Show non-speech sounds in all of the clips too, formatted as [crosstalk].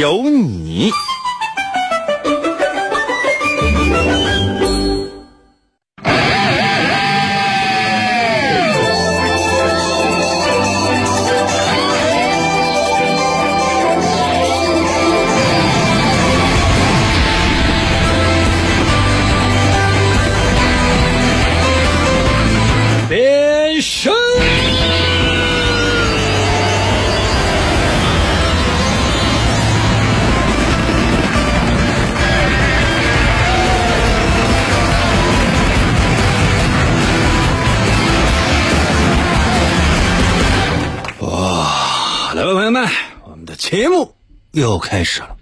有你。又开始了。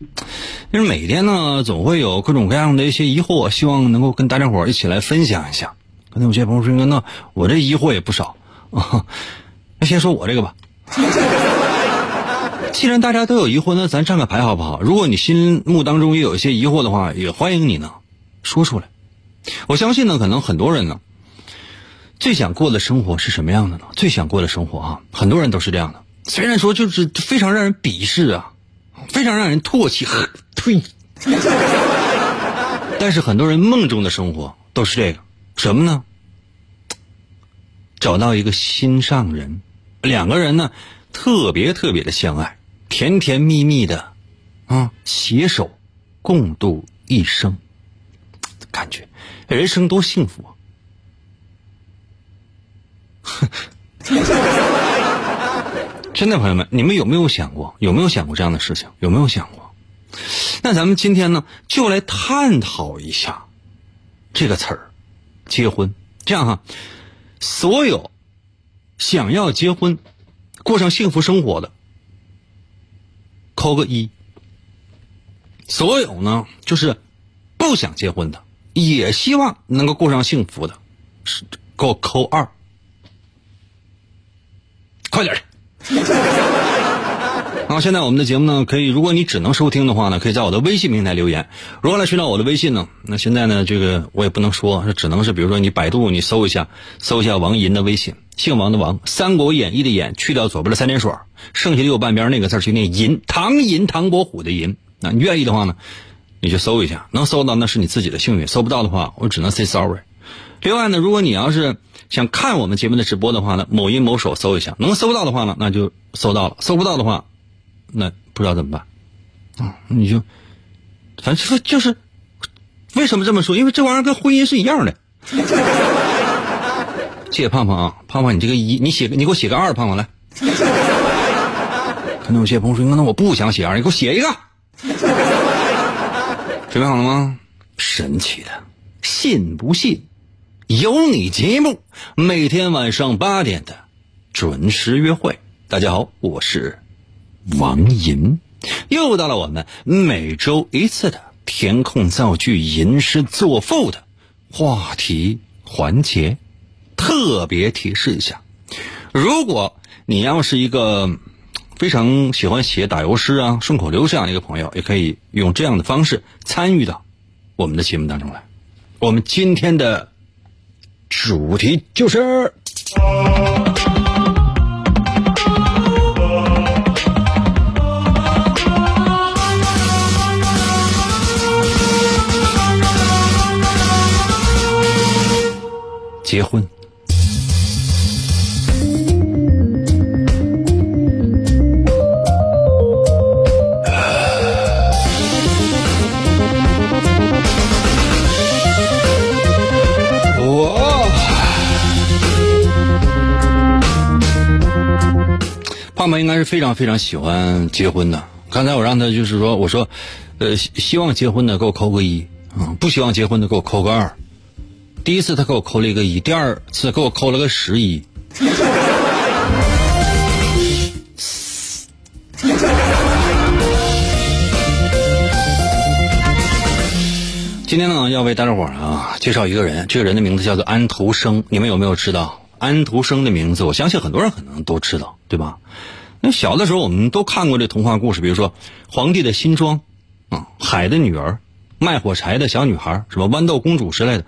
就是每天呢，总会有各种各样的一些疑惑，希望能够跟大家伙儿一起来分享一下。刚才有些朋友说：“那我这疑惑也不少啊。[laughs] ”那先说我这个吧。[laughs] 既然大家都有疑惑，那咱站个牌好不好？如果你心目当中也有一些疑惑的话，也欢迎你呢说出来。我相信呢，可能很多人呢，最想过的生活是什么样的呢？最想过的生活啊，很多人都是这样的。虽然说就是非常让人鄙视啊，非常让人唾弃，[laughs] 呸！但是很多人梦中的生活都是这个什么呢？找到一个心上人，两个人呢特别特别的相爱，甜甜蜜蜜的，啊，携手共度一生，感觉人生多幸福啊！[laughs] 真的，朋友们，你们有没有想过？有没有想过这样的事情？有没有想过？那咱们今天呢，就来探讨一下这个词儿——结婚。这样哈，所有想要结婚、过上幸福生活的，扣个一；所有呢，就是不想结婚的，也希望能够过上幸福的，是给我扣二。快点儿！[laughs] 好，现在我们的节目呢，可以，如果你只能收听的话呢，可以在我的微信平台留言。如何来寻找我的微信呢？那现在呢，这个我也不能说，只能是比如说你百度你搜一下，搜一下王银的微信，姓王的王，《三国演义》的演，去掉左边的三点水，剩下的右半边那个字去念银，唐银，唐伯虎的银。那你愿意的话呢，你就搜一下，能搜到那是你自己的幸运，搜不到的话，我只能 say sorry。另外呢，如果你要是想看我们节目的直播的话呢，某音某手搜一下，能搜到的话呢，那就搜到了；搜不到的话，那不知道怎么办。啊，你就反正就是为什么这么说？因为这玩意儿跟婚姻是一样的。[laughs] 谢谢胖胖啊，胖胖，你这个一，你写个，你给我写个二，胖胖来。[laughs] 可能有些朋友说，那我不想写二，你给我写一个。准备好了吗？神奇的，信不信？有你节目，每天晚上八点的准时约会。大家好，我是王银，又到了我们每周一次的填空造句、吟诗作赋的话题环节。特别提示一下，如果你要是一个非常喜欢写打油诗啊、顺口溜这样一个朋友，也可以用这样的方式参与到我们的节目当中来。我们今天的。主题就是结婚。胖胖应该是非常非常喜欢结婚的。刚才我让他就是说，我说，呃，希望结婚的给我扣个一啊，不希望结婚的给我扣个二。第一次他给我扣了一个一，第二次给我扣了个十一。今天呢，要为大家伙啊介绍一个人，这个人的名字叫做安徒生。你们有没有知道安徒生的名字？我相信很多人可能都知道，对吧？那小的时候我们都看过这童话故事，比如说《皇帝的新装》啊，《海的女儿》、《卖火柴的小女孩》、什么《豌豆公主》之类的。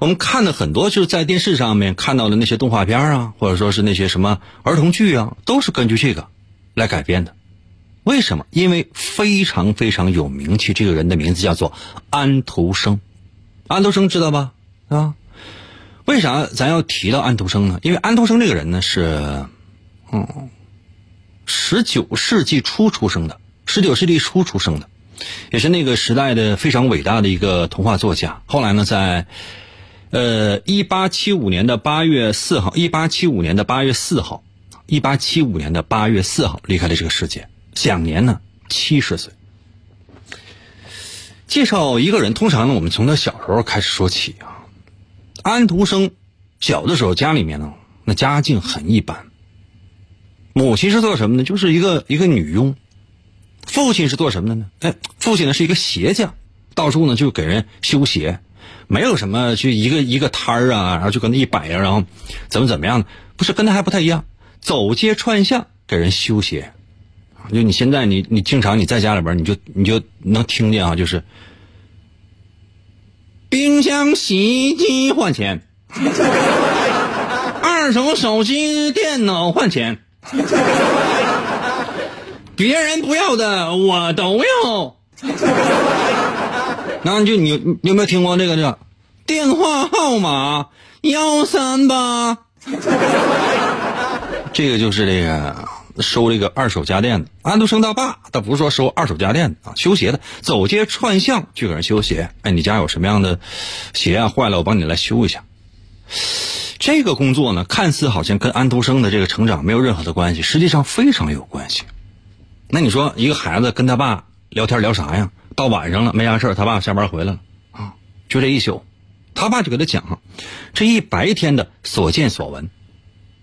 我们看的很多就是在电视上面看到的那些动画片啊，或者说是那些什么儿童剧啊，都是根据这个来改编的。为什么？因为非常非常有名气，这个人的名字叫做安徒生。安徒生知道吧？啊？为啥咱要提到安徒生呢？因为安徒生这个人呢是，嗯，十九世纪初出生的，十九世纪初出生的，也是那个时代的非常伟大的一个童话作家。后来呢，在呃一八七五年的八月四号，一八七五年的八月四号，一八七五年的八月四号离开了这个世界。享年呢七十岁。介绍一个人，通常呢，我们从他小时候开始说起啊。安徒生小的时候，家里面呢，那家境很一般。母亲是做什么呢？就是一个一个女佣。父亲是做什么的呢？哎，父亲呢是一个鞋匠，到处呢就给人修鞋，没有什么就一个一个摊儿啊，然后就跟那一摆呀，然后怎么怎么样不是跟他还不太一样，走街串巷给人修鞋。就你现在，你你经常你在家里边，你就你就能听见啊，就是冰箱、洗衣机换钱，[laughs] 二手手机、电脑换钱，别人不要的我都要。[laughs] 那就你你有没有听过这个这电话号码幺三八？[laughs] 这个就是这个。收这个二手家电的安徒生他爸，他不是说收二手家电的啊，修鞋的，走街串巷去给人修鞋。哎，你家有什么样的鞋啊坏了，我帮你来修一下。这个工作呢，看似好像跟安徒生的这个成长没有任何的关系，实际上非常有关系。那你说一个孩子跟他爸聊天聊啥呀？到晚上了没啥事他爸下班回来了啊，就这一宿，他爸就给他讲这一白天的所见所闻。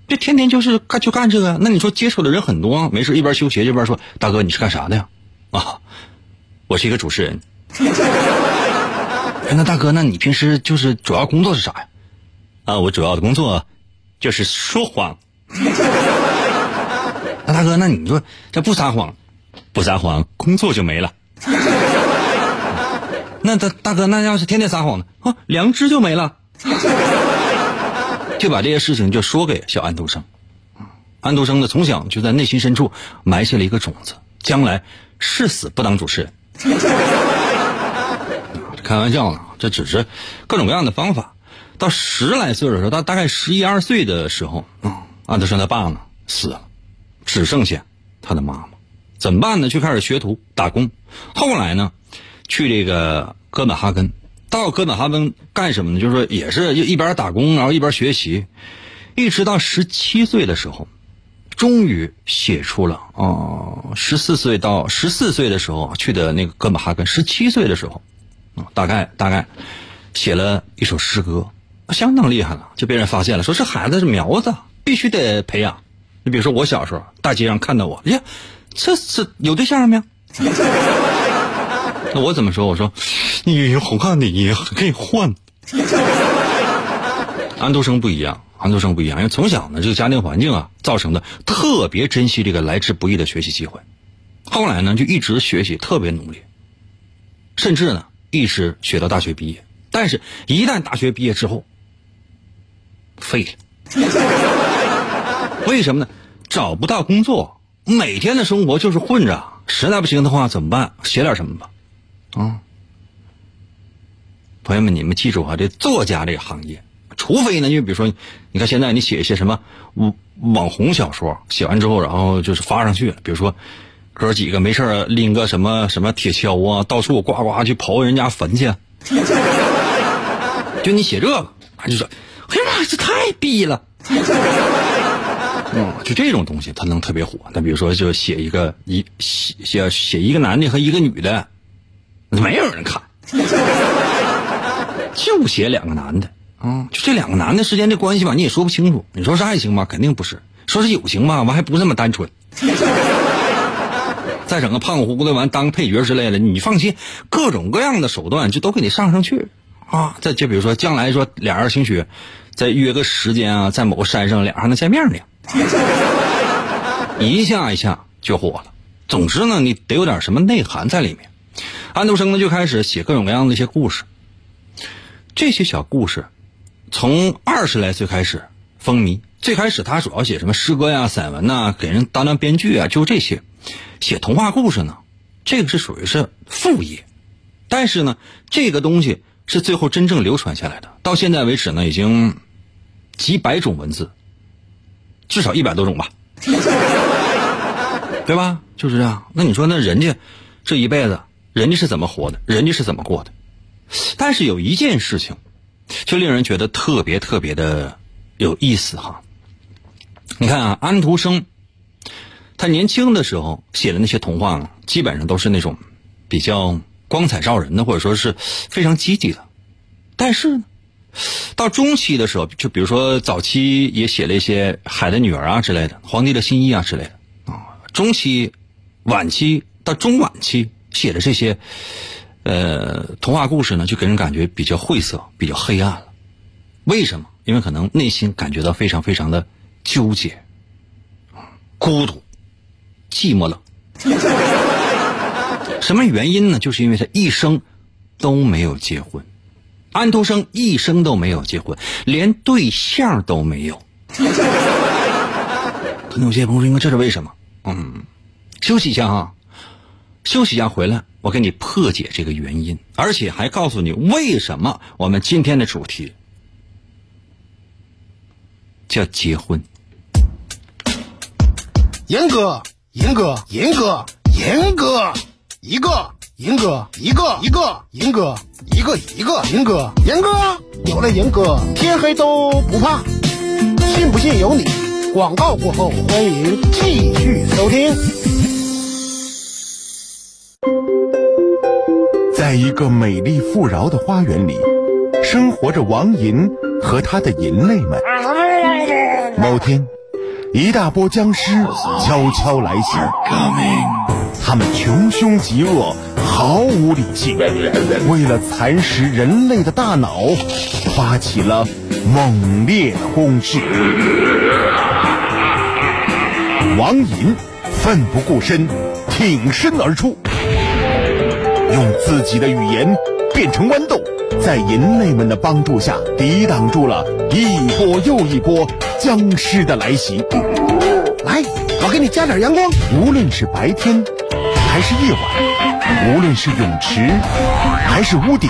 这天天就是干就干这个，那你说接触的人很多，没事一边修鞋一边说：“大哥，你是干啥的呀？”啊，我是一个主持人。[laughs] 那大哥，那你平时就是主要工作是啥呀？啊，我主要的工作就是说谎。[laughs] 那大哥，那你说这不撒谎，不撒谎工作就没了。[laughs] 那大大哥，那要是天天撒谎呢？啊，良知就没了。就把这些事情就说给小安徒生，安徒生呢从小就在内心深处埋下了一个种子，将来誓死不当主持人。开玩笑呢，这只是各种各样的方法。到十来岁的时候，他大概十一二岁的时候，啊，安徒生他爸呢死了，只剩下他的妈妈，怎么办呢？就开始学徒打工。后来呢，去这个哥本哈根。到哥本哈根干什么呢？就是说，也是一边打工，然后一边学习，一直到十七岁的时候，终于写出了哦，十四岁到十四岁的时候去的那个哥本哈根，十七岁的时候，啊，大概大概写了一首诗歌，相当厉害了，就被人发现了，说这孩子是苗子，必须得培养。你比如说我小时候，大街上看到我，呀，这是有对象了没有？[laughs] 那我怎么说？我说，你好看的也可以换。[laughs] 安徒生不一样，安徒生不一样，因为从小呢，这个家庭环境啊，造成的特别珍惜这个来之不易的学习机会。后来呢，就一直学习，特别努力，甚至呢，一直学到大学毕业。但是，一旦大学毕业之后，废了。为什么呢？找不到工作，每天的生活就是混着。实在不行的话，怎么办？写点什么吧。啊，朋友们，你们记住啊，这作家这个行业，除非呢，就比如说，你看现在你写一些什么网网红小说，写完之后，然后就是发上去，比如说哥几个没事拎个什么什么铁锹啊，到处呱呱去刨人家坟去，[laughs] 就你写这个，就说，哎呀妈，这太逼了，嗯，就这种东西，它能特别火。那比如说，就写一个一写写写一个男的和一个女的。没有人看，就写两个男的啊，就这两个男的之间的关系吧，你也说不清楚。你说是爱情吧，肯定不是；说是友情吧，完还不那么单纯。[laughs] 再整个胖乎乎的完当配角之类的，你放心，各种各样的手段就都给你上上去啊！再就比如说将来说俩人兴许再约个时间啊，在某个山上俩还能见面呢，[laughs] 一下一下就火了。总之呢，你得有点什么内涵在里面。安徒生呢就开始写各种各样的一些故事，这些小故事从二十来岁开始风靡。最开始他主要写什么诗歌呀、散文呐，给人当当编剧啊，就这些。写童话故事呢，这个是属于是副业，但是呢，这个东西是最后真正流传下来的。到现在为止呢，已经几百种文字，至少一百多种吧，[laughs] 对吧？就是这样。那你说，那人家这一辈子，人家是怎么活的？人家是怎么过的？但是有一件事情，就令人觉得特别特别的有意思哈。你看啊，安徒生。他年轻的时候写的那些童话，基本上都是那种比较光彩照人的，或者说是非常积极的。但是呢，到中期的时候，就比如说早期也写了一些《海的女儿》啊之类的，《皇帝的新衣》啊之类的啊。中期、晚期到中晚期写的这些呃童话故事呢，就给人感觉比较晦涩、比较黑暗了。为什么？因为可能内心感觉到非常非常的纠结、孤独。寂寞冷，[laughs] 什么原因呢？就是因为他一生都没有结婚，安徒生一生都没有结婚，连对象都没有。可能有些朋友说，这是为什么？嗯，休息一下哈，休息一下回来，我给你破解这个原因，而且还告诉你为什么我们今天的主题叫结婚。严哥。严哥，严哥，严哥，一个严哥，一个一个严哥，一个一个严哥，严哥有了严哥，天黑都不怕，信不信由你。广告过后，欢迎继续收听。一个美丽富饶的花园里，生活着王银和他的银类们。某天。一大波僵尸悄悄来袭，他们穷凶极恶，毫无理性，为了蚕食人类的大脑，发起了猛烈的攻势。王银奋不顾身，挺身而出，用自己的语言变成豌豆，在人类们的帮助下，抵挡住了一波又一波。僵尸的来袭，来，我给你加点阳光。无论是白天，还是夜晚，无论是泳池，还是屋顶，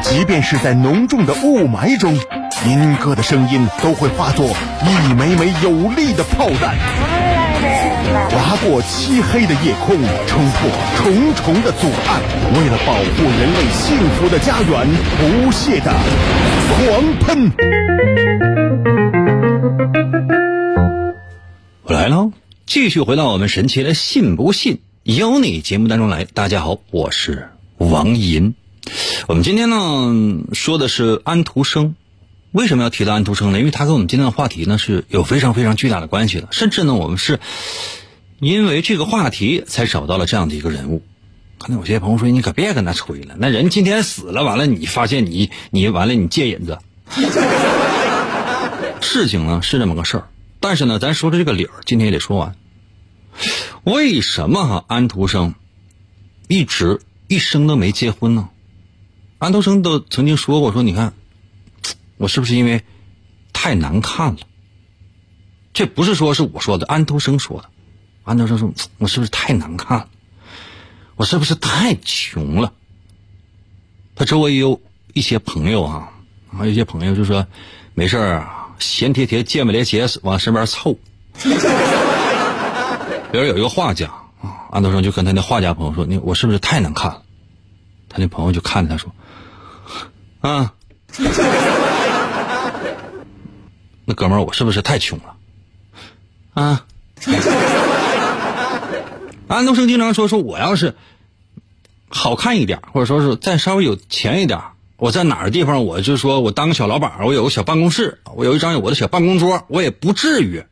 即便是在浓重的雾霾中，银哥的声音都会化作一枚枚有力的炮弹，划过漆黑的夜空，冲破重重的阻碍，为了保护人类幸福的家园，不懈的狂喷。我来了，继续回到我们神奇的“信不信由你”节目当中来。大家好，我是王银。我们今天呢说的是安徒生。为什么要提到安徒生呢？因为他跟我们今天的话题呢是有非常非常巨大的关系的。甚至呢，我们是因为这个话题才找到了这样的一个人物。可能有些朋友说：“你可别跟他吹了，那人今天死了，完了你发现你你完了你借银子。”事情呢是这么个事儿，但是呢，咱说的这个理儿，今天也得说完。为什么哈安徒生一直一生都没结婚呢？安徒生都曾经说过，说你看我是不是因为太难看了？这不是说是我说的，安徒生说的。安徒生说，[tsk] 我是不是太难看了？我是不是太穷了？他周围也有一些朋友啊，还有一些朋友就说，没事儿啊。闲贴贴，见不得结往身边凑。[laughs] 比如有一个画家啊，安徒生就跟他那画家朋友说：“你我是不是太难看了？”他那朋友就看着他说：“啊，那哥们儿，我是不是太穷了？”啊，[laughs] 安徒生经常说：“说我要是好看一点，或者说是再稍微有钱一点。”我在哪儿地方，我就说我当个小老板，我有个小办公室，我有一张我的小办公桌，我也不至于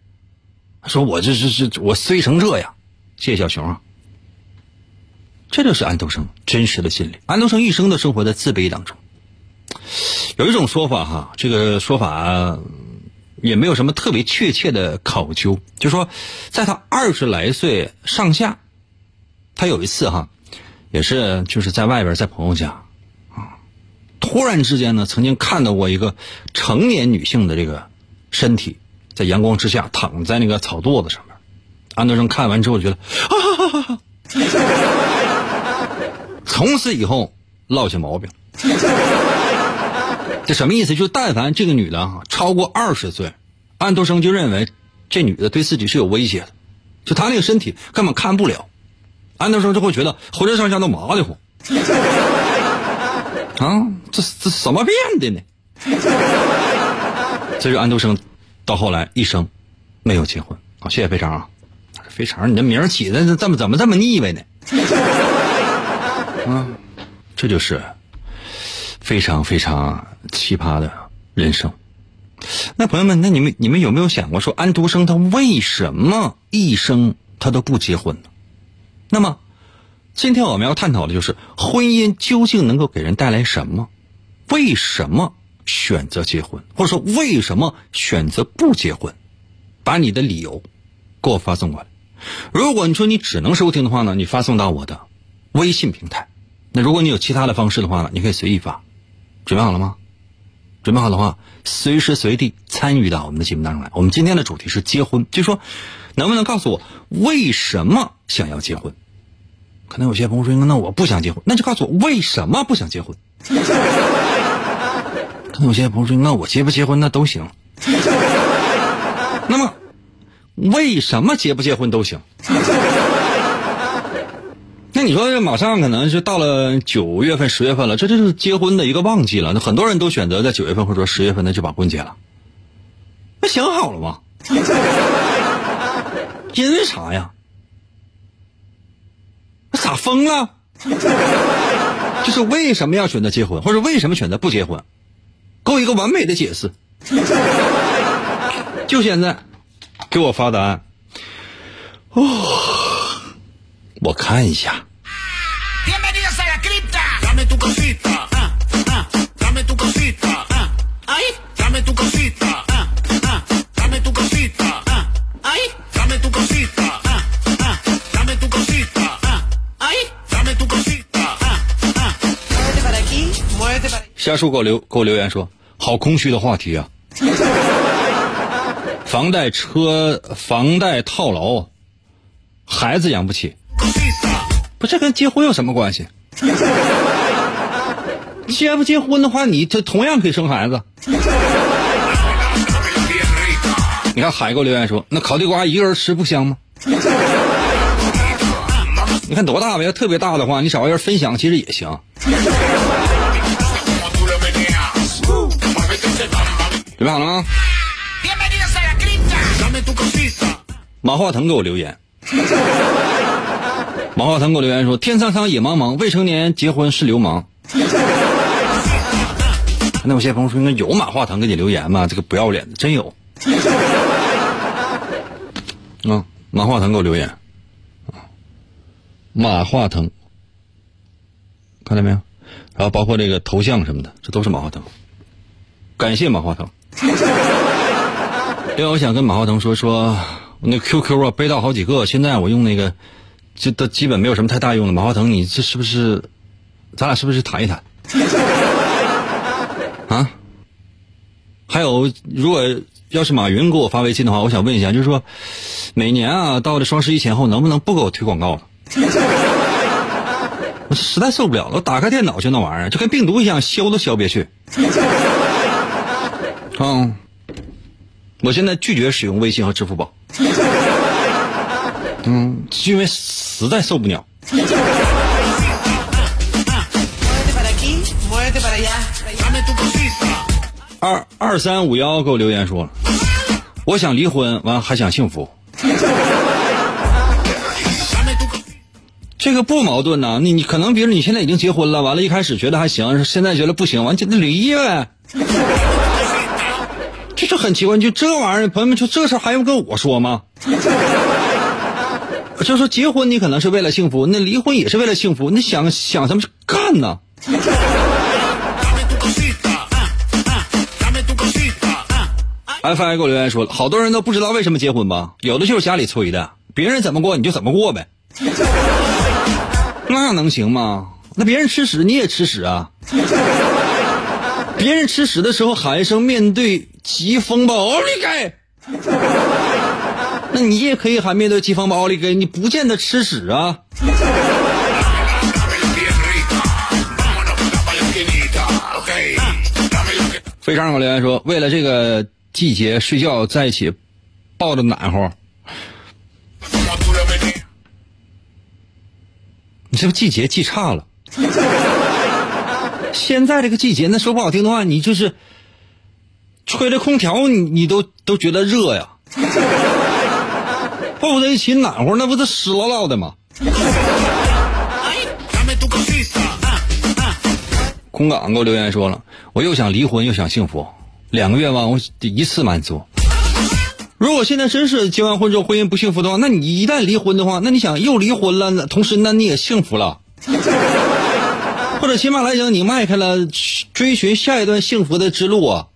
说我这这这我衰成这样。谢谢小熊啊，这就是安徒生真实的心理。安徒生一生都生活在自卑当中。有一种说法哈，这个说法也没有什么特别确切的考究，就说在他二十来岁上下，他有一次哈，也是就是在外边在朋友家啊，突然之间呢，曾经看到过一个成年女性的这个身体在阳光之下躺在那个草垛子上面。安德生看完之后觉得，啊，[laughs] 从此以后落下毛病。这什么意思？就是但凡这个女的哈超过二十岁，安徒生就认为这女的对自己是有威胁的，就她那个身体根本看不了。安徒生就会觉得浑身上下都麻的慌。啊，这这什么变的呢？这是 [laughs] 安徒生到后来一生没有结婚啊！谢谢肥肠啊，肥肠，你这名起的怎么怎么这么腻歪呢？[laughs] 啊，这就是非常非常奇葩的人生。那朋友们，那你们你们有没有想过说，安徒生他为什么一生他都不结婚呢？那么，今天我们要探讨的就是婚姻究竟能够给人带来什么？为什么选择结婚，或者说为什么选择不结婚？把你的理由给我发送过来。如果你说你只能收听的话呢，你发送到我的微信平台。那如果你有其他的方式的话呢，你可以随意发。准备好了吗？准备好的话，随时随地参与到我们的节目当中来。我们今天的主题是结婚，就说能不能告诉我为什么想要结婚？可能有些朋友说，那我不想结婚，那就告诉我为什么不想结婚。[laughs] 可能有些朋友说，那我结不结婚那都行。[laughs] 那么为什么结不结婚都行？你说这马上可能是到了九月份、十月份了，这就是结婚的一个旺季了。那很多人都选择在九月份或者说十月份呢就把婚结了。那想好了吗？因为啥呀？那咋疯了？就是为什么要选择结婚，或者为什么选择不结婚？给我一个完美的解释。就现在，给我发答案。哦，我看一下。家属给我留给我留言说：“好空虚的话题啊！[laughs] 房贷、车、房贷套牢，孩子养不起，不，这跟结婚有什么关系？[laughs] 结不结婚的话，你这同样可以生孩子。你看海给我留言说：那烤地瓜一个人吃不香吗？[laughs] 你看多大吧？要特别大的话，你找个人分享其实也行。”准备好了吗？马化腾给我留言。马化腾给我留言说：“天苍苍，野茫茫，未成年结婚是流氓。”那有些朋友说：“那有马化腾给你留言吗？这个不要脸的，真有。”啊，马化腾给我留言。马化腾，看到没有？然后包括这个头像什么的，这都是马化腾。感谢马化腾。另外，我想跟马化腾说说，我那 QQ 啊背到好几个，现在我用那个，这都基本没有什么太大用了。马化腾，你这是不是，咱俩是不是谈一谈？[laughs] 啊？还有，如果要是马云给我发微信的话，我想问一下，就是说，每年啊，到了双十一前后，能不能不给我推广告了？[laughs] 我实在受不了了，我打开电脑就那玩意儿，就跟病毒一样，消都消不去。[laughs] 嗯，我现在拒绝使用微信和支付宝。[laughs] 嗯，因为实在受不了。二二三五幺给我留言说，我想离婚，完还想幸福。这个不矛盾呐，你你可能比如你现在已经结婚了，完了，一开始觉得还行，现在觉得不行，完就那离呗。这就很奇怪，就这玩意儿，朋友们，就这事还用跟我说吗？就说结婚你可能是为了幸福，那离婚也是为了幸福，你想想什么干呢？F I 给我留言说了，好多人都不知道为什么结婚吧？有的就是家里催的，别人怎么过你就怎么过呗。[laughs] 那能行吗？那别人吃屎你也吃屎啊！别人吃屎的时候喊一声“面对疾风吧，奥利给”，那你也可以喊“面对疾风吧，奥利给”，你不见得吃屎啊。[laughs] 非常给我留言说，为了这个季节睡觉在一起，抱着暖和。你这个季节记差了。现在这个季节，那说不好听的话，你就是吹着空调，你你都都觉得热呀。抱在一起暖和，那不是湿唠唠的吗？空港给我留言说了，我又想离婚又想幸福，两个愿望我得一次满足。如果现在真是结完婚之后婚姻不幸福的话，那你一旦离婚的话，那你想又离婚了，那同时那你也幸福了，[laughs] 或者起码来讲，你迈开了追寻下一段幸福的之路啊。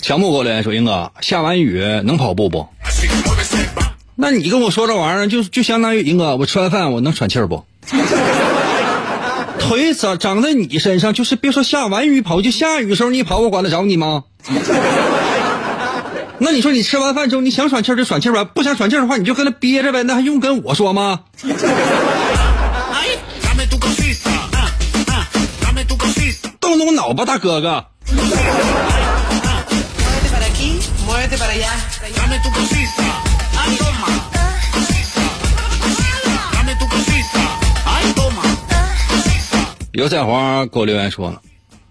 强木给我留言说：“英哥，下完雨能跑步不？那你跟我说这玩意儿，就就相当于英哥，我吃完饭我能喘气儿不？腿长长在你身上，就是别说下完雨跑，就下雨的时候你跑，我管得着你吗？[laughs] 那你说你吃完饭之后你想喘气就喘气儿吧，不想喘气的话你就搁那憋着呗，那还用跟我说吗？动动脑吧，大哥哥。”油菜花给我留言说了，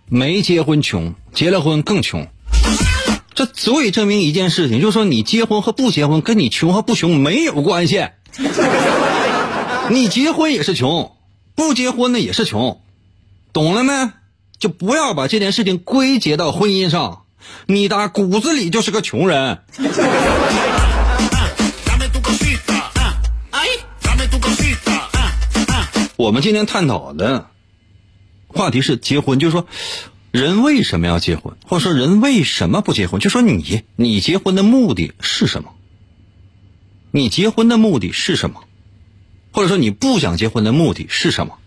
没结婚穷，结了婚更穷。这足以证明一件事情，就是说你结婚和不结婚跟你穷和不穷没有关系。[laughs] 你结婚也是穷，不结婚的也是穷，懂了没？就不要把这件事情归结到婚姻上。你打骨子里就是个穷人。我们今天探讨的话题是结婚，就是说，人为什么要结婚，或者说人为什么不结婚？就说你，你结婚的目的是什么？你结婚的目的是什么？或者说你不想结婚的目的是什么？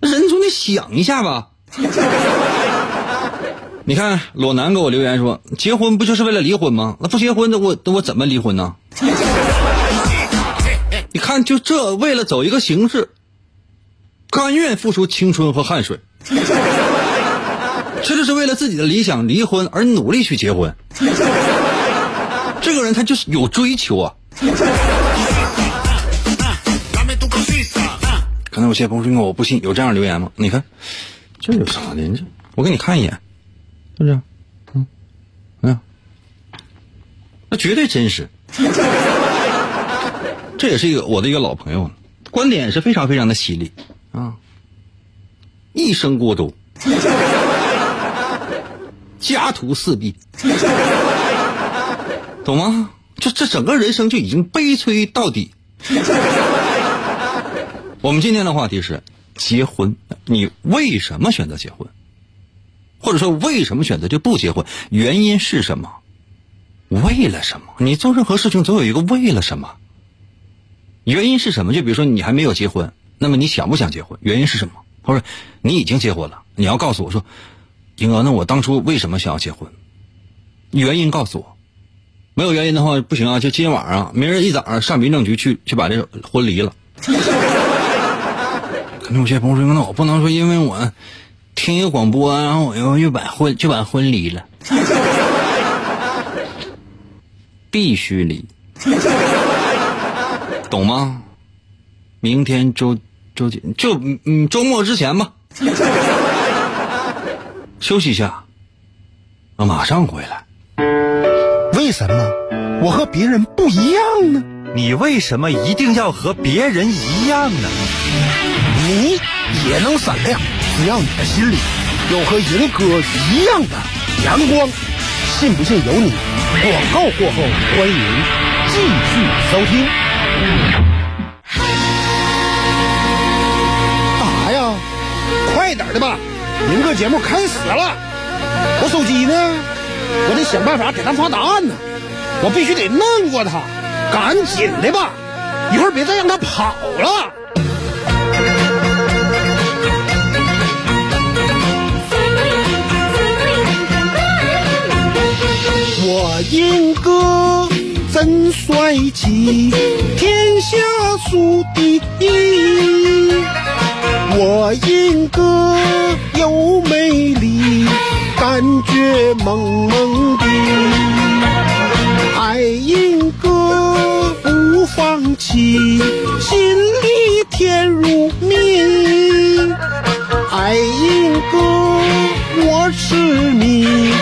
人总得想一下吧。[laughs] 你看，裸男给我留言说：“结婚不就是为了离婚吗？那不结婚，那我那我怎么离婚呢？”你看，就这为了走一个形式，甘愿付出青春和汗水，[laughs] 这就是为了自己的理想离婚而努力去结婚。这个人他就是有追求啊。可能有些朋友说我不信，有这样留言吗？你看，这有啥的？这我给你看一眼。是不是？嗯，没有，那绝对真实。这也是一个我的一个老朋友，观点是非常非常的犀利啊。一生孤独，[laughs] 家徒四壁，懂吗？就这整个人生就已经悲催到底。我们今天的话题是结婚，你为什么选择结婚？或者说，为什么选择就不结婚？原因是什么？为了什么？你做任何事情总有一个为了什么？原因是什么？就比如说，你还没有结婚，那么你想不想结婚？原因是什么？或者你已经结婚了，你要告诉我说，英哥，那我当初为什么想要结婚？原因告诉我。没有原因的话不行啊！就今天晚上，明儿一早上上民政局去去把这婚离了。可能有些朋友说，那我不能说，因为我。听一个广播，然后我又又把婚就把婚离了，必须离，懂吗？明天周周几就嗯周末之前吧，[laughs] 休息一下，我马上回来。为什么我和别人不一样呢？你为什么一定要和别人一样呢？你也能闪亮。只要你的心里有和银哥一样的阳光、信不信由你。广告过后，欢迎继续收听。快点的吧，明个节目开始了。我手机呢？我得想办法给他发答案呢。我必须得弄过他，赶紧的吧，一会儿别再让他跑了。我英哥真帅气，天下数第一。我英哥又美丽，感觉萌萌的。爱英哥不放弃，心里甜如蜜。爱英哥，我是你。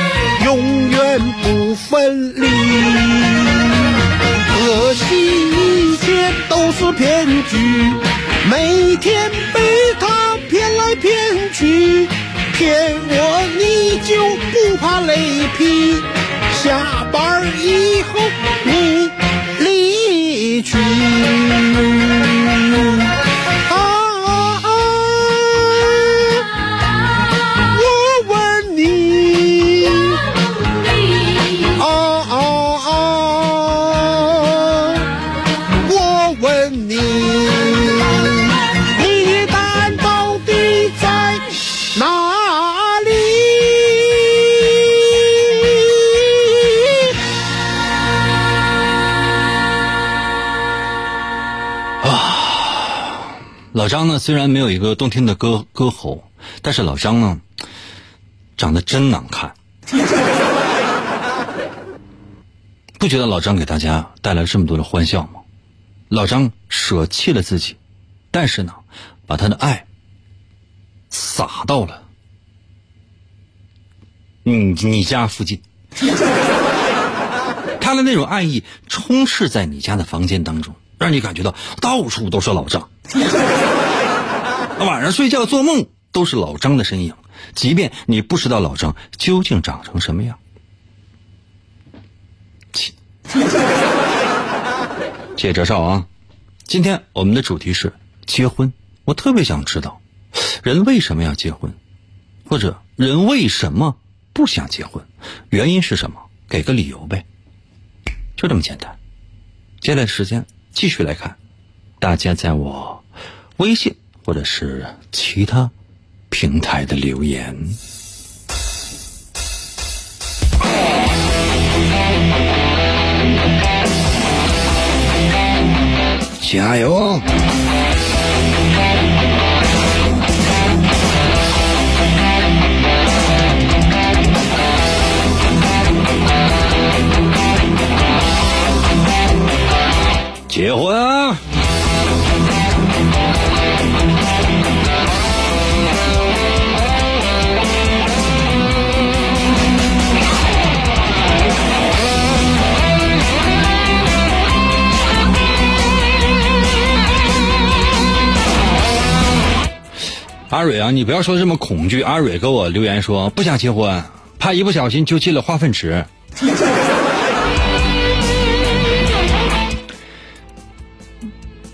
永远不分离。可惜一切都是骗局，每天被他骗来骗去，骗我你就不怕雷劈？虽然没有一个动听的歌歌喉，但是老张呢，长得真难看。[laughs] 不觉得老张给大家带来这么多的欢笑吗？老张舍弃了自己，但是呢，把他的爱撒到了你你家附近，[laughs] 他的那种爱意充斥在你家的房间当中，让你感觉到到处都是老张。晚上睡觉做梦都是老张的身影，即便你不知道老张究竟长成什么样。切，接着上啊！今天我们的主题是结婚，我特别想知道，人为什么要结婚，或者人为什么不想结婚，原因是什么？给个理由呗，就这么简单。接下来时间继续来看，大家在我微信。或者是其他平台的留言，加油！结婚阿蕊啊，你不要说这么恐惧。阿蕊给我留言说不想结婚，怕一不小心就进了化粪池。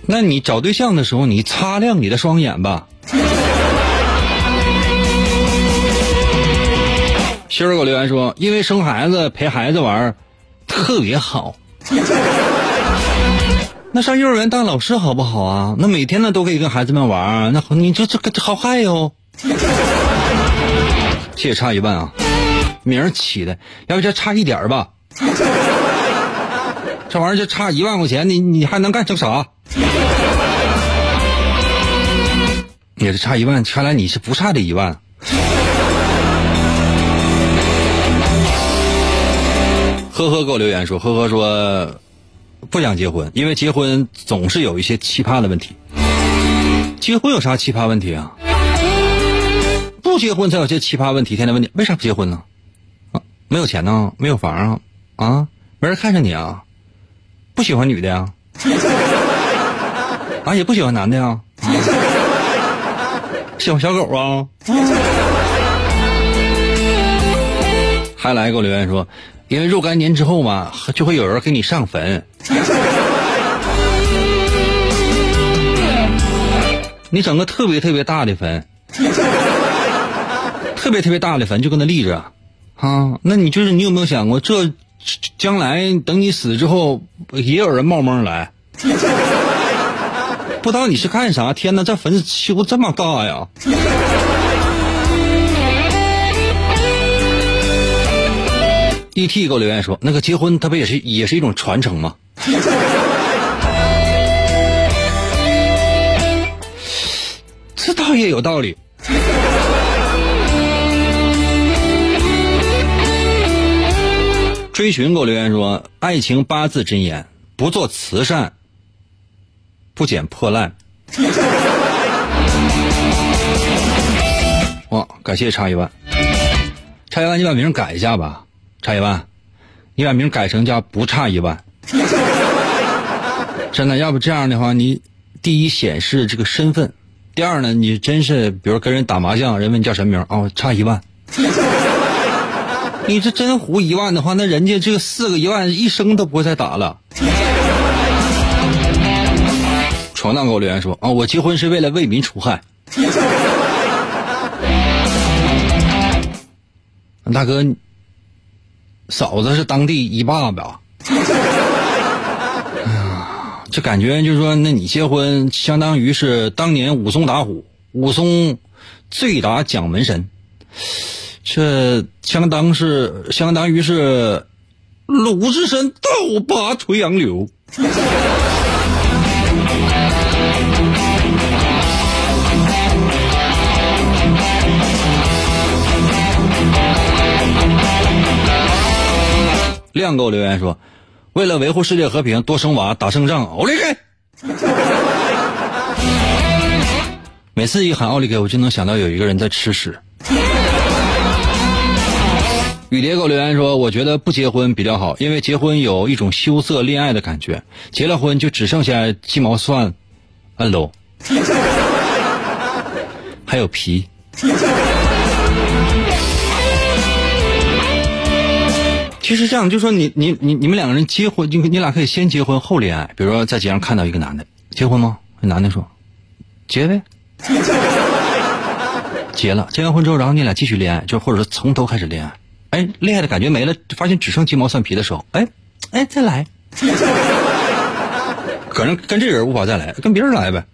那你找对象的时候，你擦亮你的双眼吧。媳妇给我留言说，因为生孩子陪孩子玩，特别好。那上幼儿园当老师好不好啊？那每天呢都可以跟孩子们玩，那你这这个好嗨哟！这也差一万啊，名儿起的，要不就差一点吧？这玩意儿就差一万块钱，你你还能干成啥？也是差一万，看来你是不差这一万。呵呵给我留言说，呵呵说。不想结婚，因为结婚总是有一些奇葩的问题。结婚有啥奇葩问题啊？不结婚才有些奇葩问题。天天问你为啥不结婚呢？啊，没有钱呢？没有房啊？啊，没人看上你啊？不喜欢女的呀？啊，也不喜欢男的呀？喜欢小狗啊？还来给我留言说，因为若干年之后嘛，就会有人给你上坟。[laughs] 你整个特别特别大的坟，特别特别大的坟就跟那立着，啊，那你就是你有没有想过，这将来等你死之后，也有人冒蒙来？[laughs] 不知道你是干啥？天哪，这坟修这么大呀！E.T. 给我留言说：“那个结婚，它不也是也是一种传承吗？” [laughs] 这倒也有道理。[laughs] 追寻给我留言说：“爱情八字真言，不做慈善，不捡破烂。”哇，感谢差一万，差一万，你把名改一下吧。差一万，你把名改成叫不差一万。[laughs] 真的，要不这样的话，你第一显示这个身份，第二呢，你真是比如跟人打麻将，人问你叫什么名，哦，差一万。你这真胡一万的话，那人家这个四个一万一生都不会再打了。闯荡给我留言说啊，我结婚是为了为民除害。[laughs] 大哥。嫂子是当地一爸爸，哎呀，这感觉就是说，那你结婚相当于是当年武松打虎，武松醉打蒋门神，这相当是相当于是鲁智深倒拔垂杨柳。亮给我留言说：“为了维护世界和平，多生娃，打胜仗。”奥利给！每次一喊奥利给，我就能想到有一个人在吃屎。雨蝶给我留言说：“我觉得不结婚比较好，因为结婚有一种羞涩恋爱的感觉，结了婚就只剩下鸡毛蒜、按喽，还有皮。”其实这样，就说你你你你们两个人结婚，你你俩可以先结婚后恋爱。比如说在街上看到一个男的，结婚吗？那男的说，结呗。结了，结完婚之后，然后你俩继续恋爱，就或者说从头开始恋爱。哎，恋爱的感觉没了，发现只剩鸡毛蒜皮的时候，哎哎，再来。可能跟这人无法再来，跟别人来呗。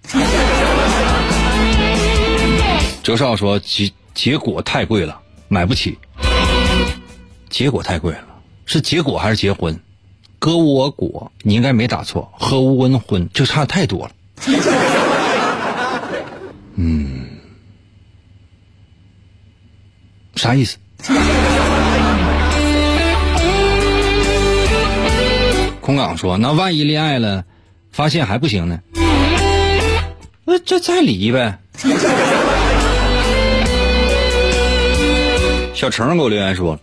哲少说结结果太贵了，买不起。结果太贵了。是结果还是结婚？歌我果，你应该没打错。和无温婚，就差太多了。[laughs] 嗯，啥意思？[laughs] 空港说：“那万一恋爱了，发现还不行呢？那这再离呗。”小程给我留言说。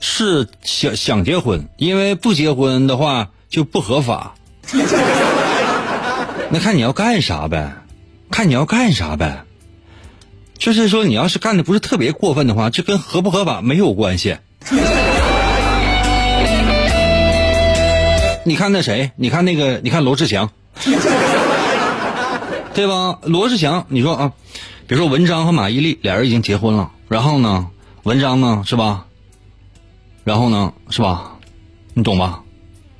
是想想结婚，因为不结婚的话就不合法。[laughs] 那看你要干啥呗，看你要干啥呗。就是说，你要是干的不是特别过分的话，这跟合不合法没有关系。[laughs] 你看那谁？你看那个？你看罗志祥，[laughs] 对吧？罗志祥，你说啊，比如说文章和马伊琍俩人已经结婚了，然后呢，文章呢，是吧？然后呢，是吧？你懂吧？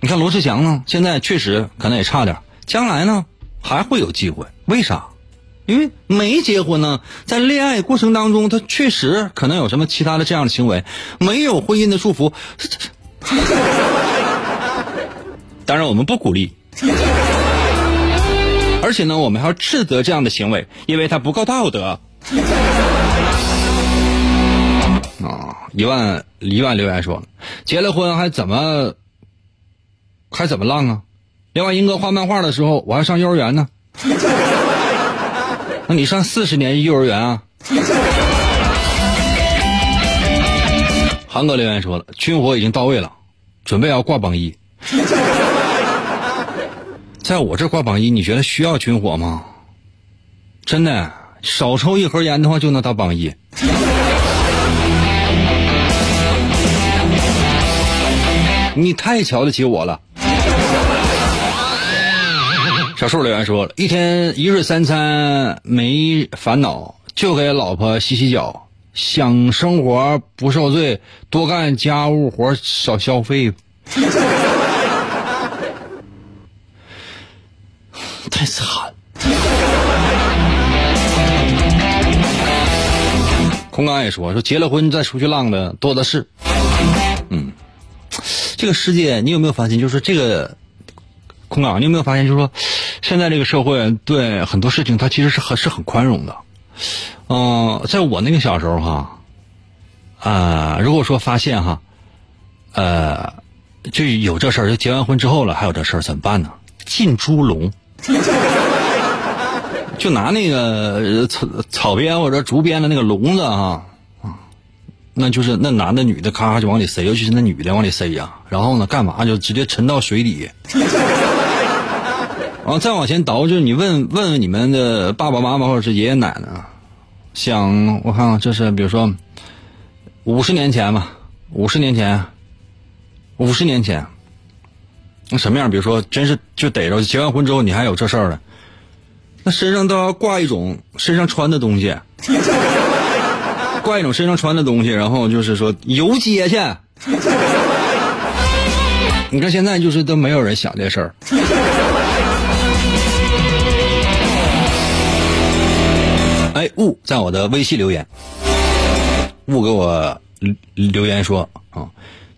你看罗志祥呢，现在确实可能也差点，将来呢还会有机会。为啥？因为没结婚呢，在恋爱过程当中，他确实可能有什么其他的这样的行为，没有婚姻的束缚。当然，我们不鼓励，而且呢，我们还要斥责这样的行为，因为他不够道德。啊，一万一万留言说，结了婚还怎么还怎么浪啊？另外，英哥画漫画的时候，我还上幼儿园呢。[laughs] 那你上四十年幼儿园啊？韩哥留言说了，军火已经到位了，准备要挂榜一。在我这挂榜一，你觉得需要军火吗？真的，少抽一盒烟的话就能当榜一。你太瞧得起我了。小树留言说：一天一日三餐没烦恼，就给老婆洗洗脚。想生活不受罪，多干家务活少消费。[laughs] 太惨。空刚也说说结了婚再出去浪的多的是。嗯，这个世界你有没有发现，就是这个空港，你有没有发现，就是说现在这个社会对很多事情它其实是很是很宽容的。嗯，在我那个小时候哈，啊，如果说发现哈，呃，就有这事儿，就结完婚之后了，还有这事儿怎么办呢？进猪笼，[laughs] 就拿那个草草编或者竹编的那个笼子啊，那就是那男的女的咔咔就往里塞，尤其是那女的往里塞呀，然后呢，干嘛就直接沉到水底。[laughs] 然后再往前倒，就是你问问问你们的爸爸妈妈或者是爷爷奶奶。想我看看，这是比如说五十年前吧，五十年前，五十年前，那什么样？比如说，真是就逮着结完婚之后，你还有这事儿了，那身上都要挂一种身上穿的东西，[laughs] 挂一种身上穿的东西，然后就是说游街去。你看现在就是都没有人想这事儿。哎，雾在我的微信留言，雾给我留言说啊，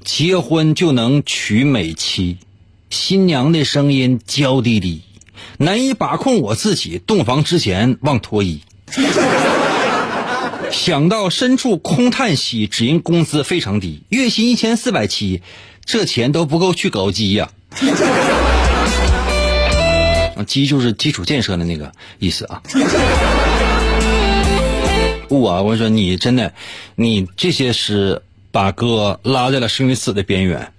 结婚就能娶美妻，新娘的声音娇滴滴，难以把控我自己，洞房之前忘脱衣，想到深处空叹息，只因工资非常低，月薪一千四百七，这钱都不够去搞基呀，[laughs] 基就是基础建设的那个意思啊。[laughs] 不啊！我说你真的，你这些是把哥拉在了生与死的边缘。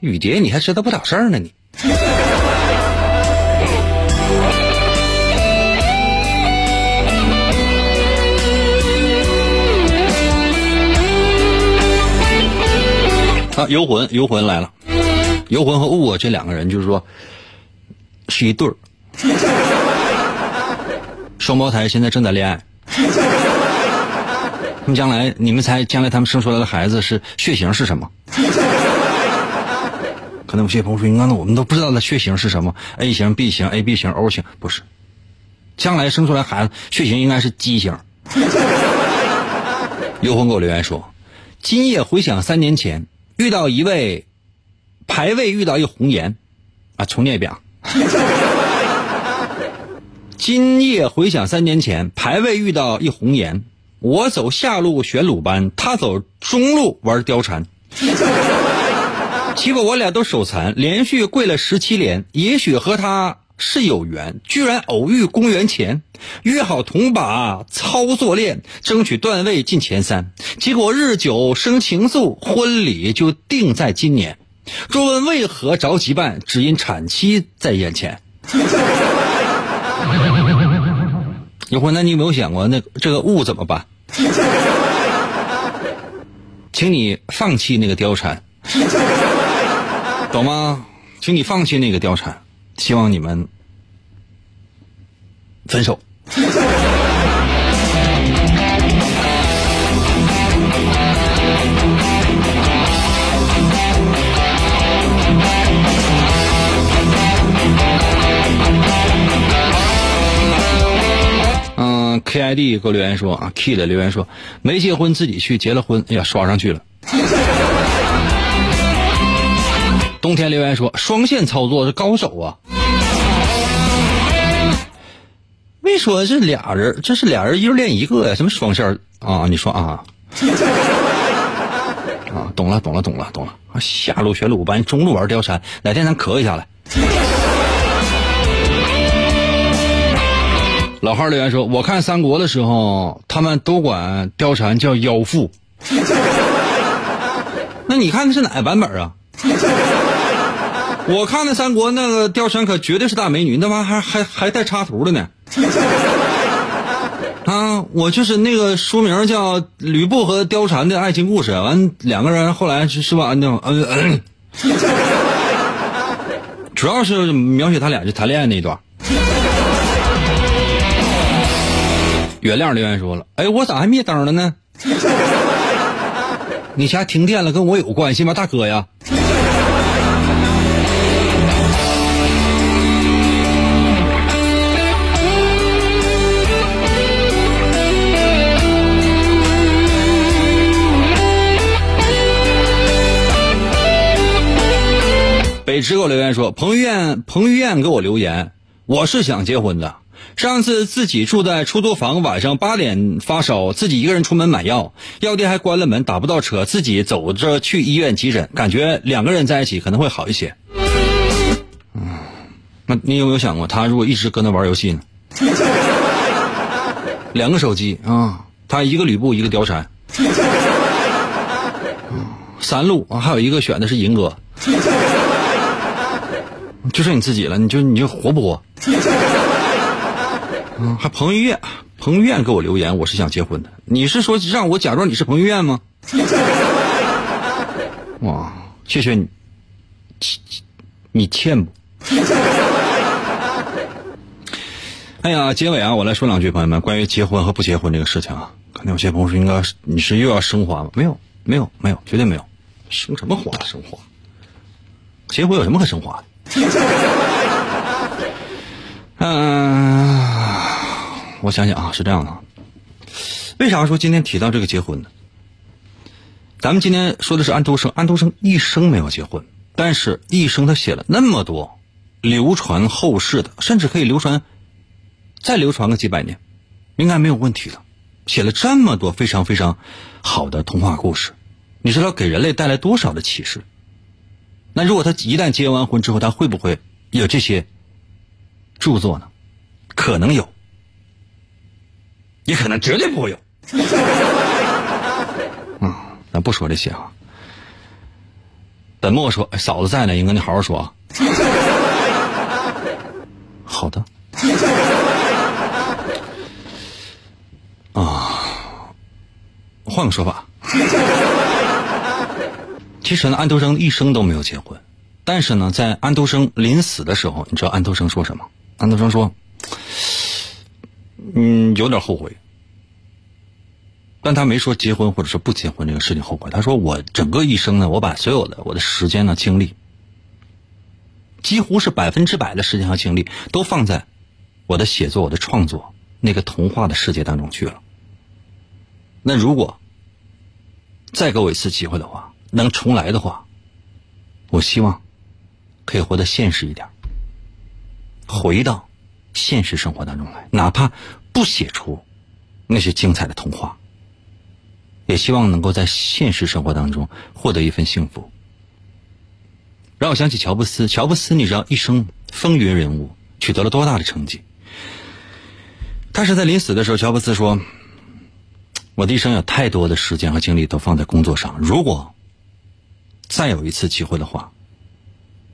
雨蝶，你还知道不少事儿呢你。[laughs] 啊，游魂，游魂来了，游魂和雾这两个人就是说是一对儿。双胞胎现在正在恋爱，他们将来，你们猜将来他们生出来的孩子是血型是什么？[laughs] 可能有些朋友说：“那我们都不知道他血型是什么？A 型、B 型、AB 型、O 型，不是。将来生出来孩子血型应该是畸型。[laughs] ”幽魂给我留言说：“今夜回想三年前，遇到一位排位遇到一红颜，啊，重念一遍啊。[laughs] ”今夜回想三年前，排位遇到一红颜，我走下路选鲁班，他走中路玩貂蝉，[laughs] 结果我俩都手残，连续跪了十七连。也许和他是有缘，居然偶遇公元前，约好同把操作练，争取段位进前三。结果日久生情愫，婚礼就定在今年。若问为何着急办，只因产期在眼前。有婚，那你有没有想过，那这个物怎么办？请你放弃那个貂蝉，懂吗？请你放弃那个貂蝉，希望你们分手。嗯 K I D 给我留言说啊的留言说没结婚自己去，结了婚，哎呀刷上去了。[laughs] 冬天留言说双线操作是高手啊，没说这俩人，这是俩人一人练一个呀？什么双线啊？你说啊？[laughs] 啊，懂了，懂了，懂了，懂了。下路选鲁班，中路玩貂蝉，哪天咱磕一下来？老号留言说：“我看三国的时候，他们都管貂蝉叫妖妇。[laughs] 那你看的是哪个版本啊？[laughs] 我看的三国那个貂蝉可绝对是大美女，那玩意还还还带插图的呢。[laughs] 啊，我就是那个书名叫《吕布和貂蝉的爱情故事》，完两个人后来是吧？嗯嗯，[coughs] 主要是描写他俩就谈恋爱那一段。月亮留言说了：“哎，我咋还灭灯了呢？你家停电了，跟我有关系吗，大哥呀？”北直给我留言说：“彭于晏，彭于晏给我留言，我是想结婚的。上次自己住在出租房，晚上八点发烧，自己一个人出门买药，药店还关了门，打不到车，自己走着去医院急诊，感觉两个人在一起可能会好一些。嗯，那你有没有想过，他如果一直搁那玩游戏呢？[laughs] 两个手机啊，他一个吕布，一个貂蝉，三路啊，还有一个选的是银哥。”就剩你自己了，你就你就活不活？[laughs] 嗯，还彭于晏，彭于晏给我留言，我是想结婚的。你是说让我假装你是彭于晏吗？[laughs] 哇，谢谢你，你欠不？[laughs] 哎呀，结尾啊，我来说两句，朋友们，关于结婚和不结婚这个事情啊，可能有些朋友说，应该你是又要升华吗？没有，没有，没有，绝对没有，升什么华？升华？结婚有什么可升华的？[laughs] 嗯，我想想啊，是这样的，为啥说今天提到这个结婚呢？咱们今天说的是安徒生，安徒生一生没有结婚，但是一生他写了那么多流传后世的，甚至可以流传再流传个几百年，应该没有问题的。写了这么多非常非常好的童话故事，你知道给人类带来多少的启示？那如果他一旦结完婚之后，他会不会有这些著作呢？可能有，也可能绝对不会有。[laughs] 嗯，咱不说这些啊。本末说：“嫂子在呢，英哥，你好好说啊。[laughs] ”好的。[laughs] 啊，换个说法。其实呢，安徒生一生都没有结婚，但是呢，在安徒生临死的时候，你知道安徒生说什么？安徒生说：“嗯，有点后悔。”但他没说结婚或者说不结婚这个事情后悔。他说：“我整个一生呢，我把所有的我的时间呢、精力，几乎是百分之百的时间和精力，都放在我的写作、我的创作那个童话的世界当中去了。那如果再给我一次机会的话，能重来的话，我希望可以活得现实一点，回到现实生活当中来，哪怕不写出那些精彩的童话，也希望能够在现实生活当中获得一份幸福。让我想起乔布斯，乔布斯你知道一生风云人物，取得了多大的成绩？他是在临死的时候，乔布斯说：“我的一生有太多的时间和精力都放在工作上，如果……”再有一次机会的话，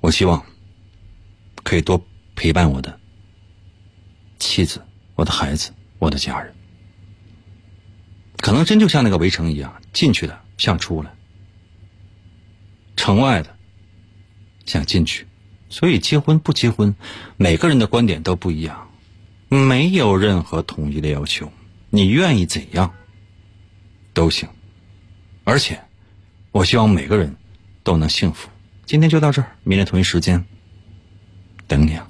我希望可以多陪伴我的妻子、我的孩子、我的家人。可能真就像那个围城一样，进去的想出来，城外的想进去。所以结婚不结婚，每个人的观点都不一样，没有任何统一的要求。你愿意怎样都行，而且我希望每个人。都能幸福。今天就到这儿，明天同一时间等你啊。